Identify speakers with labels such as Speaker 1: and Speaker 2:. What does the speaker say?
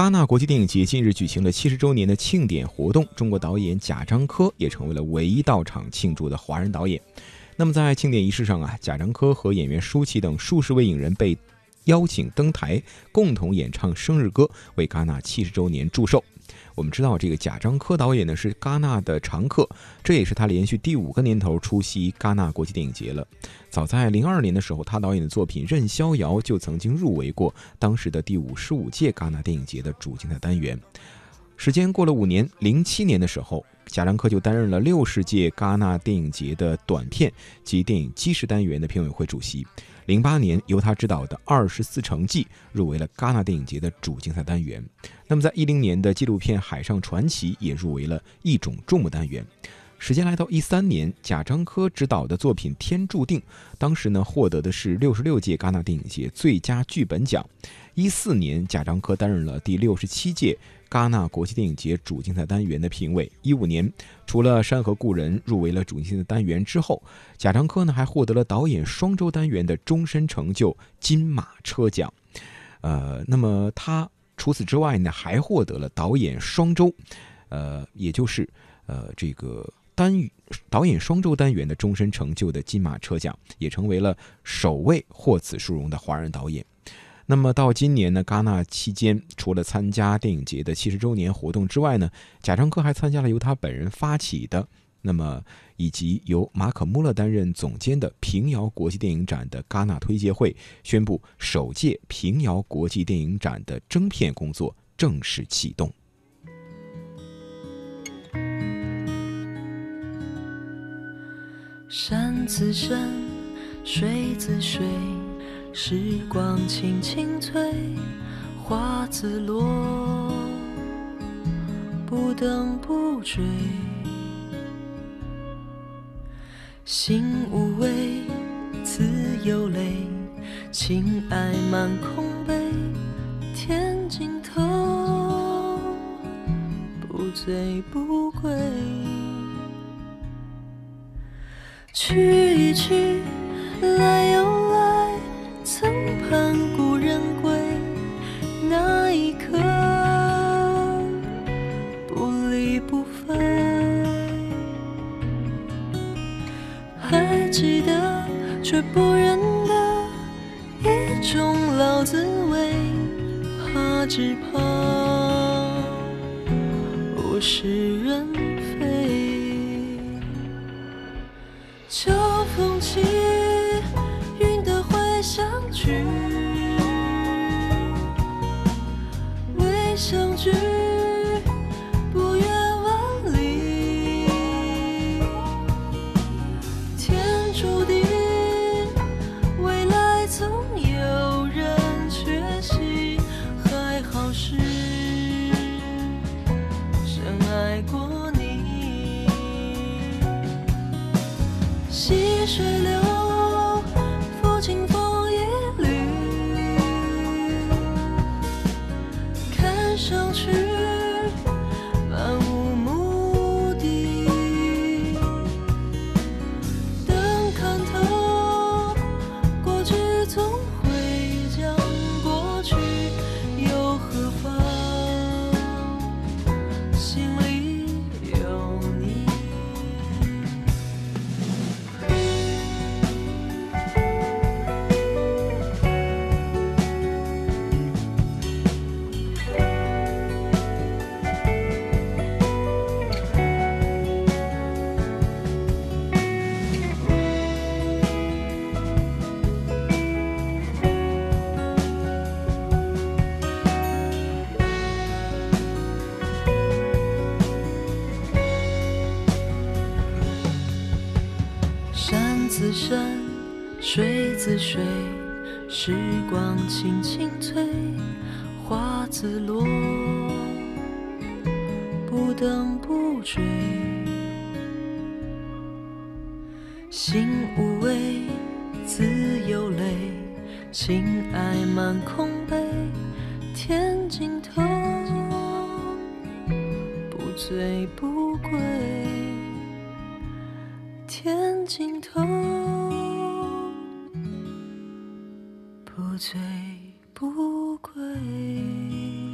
Speaker 1: 戛纳国际电影节近日举行了七十周年的庆典活动，中国导演贾樟柯也成为了唯一到场庆祝的华人导演。那么在庆典仪式上啊，贾樟柯和演员舒淇等数十位影人被邀请登台，共同演唱生日歌，为戛纳七十周年祝寿。我们知道，这个贾樟柯导演呢是戛纳的常客，这也是他连续第五个年头出席戛纳国际电影节了。早在零二年的时候，他导演的作品《任逍遥》就曾经入围过当时的第五十五届戛纳电影节的主竞赛单元。时间过了五年，零七年的时候，贾樟柯就担任了六十届戛纳电影节的短片及电影基石单元的评委会主席。零八年，由他执导的《二十四城记》入围了戛纳电影节的主竞赛单元。那么，在一零年的纪录片《海上传奇》也入围了一种注目单元。时间来到一三年，贾樟柯执导的作品《天注定》，当时呢获得的是六十六届戛纳电影节最佳剧本奖。一四年，贾樟柯担任了第六十七届戛纳国际电影节主竞赛单元的评委。一五年，除了《山河故人》入围了主竞赛单元之后，贾樟柯呢还获得了导演双周单元的终身成就金马车奖。呃，那么他除此之外呢，还获得了导演双周，呃，也就是呃这个。单导演双周单元的终身成就的金马车奖，也成为了首位获此殊荣的华人导演。那么到今年呢，戛纳期间，除了参加电影节的七十周年活动之外呢，贾樟柯还参加了由他本人发起的，那么以及由马可·穆勒担任总监的平遥国际电影展的戛纳推介会，宣布首届平遥国际电影展的征片工作正式启动。
Speaker 2: 山自山，水自水，时光轻轻催，花自落，不等不追。心无畏，自有泪，情爱满空杯，天尽头，不醉不归。去一去，来又来，曾盼故人归，那一刻不离不分。还记得，却不认得，一种老滋味，怕只怕物是人。秋风起，云的回响去，溪水流抚清风，一缕看上去。自山，水自水，时光轻轻催，花自落，不等不追。心无畏，自有泪，情爱满空杯，天尽头，不醉不归。天尽头，不醉不归。